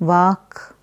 vāk